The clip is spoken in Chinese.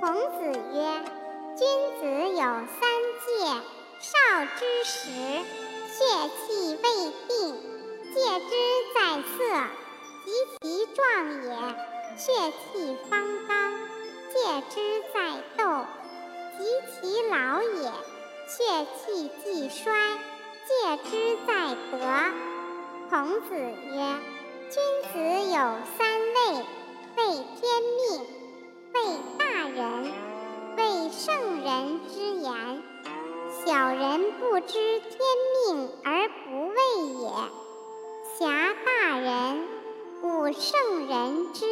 孔子曰：“君子有三戒，少之时，血气未定，戒之在色；及其壮也，血气方刚，戒之在斗；及其老也，血气既衰，戒之在德。”孔子曰：“君子有小人不知天命而不畏也，侠大人，古圣人之。”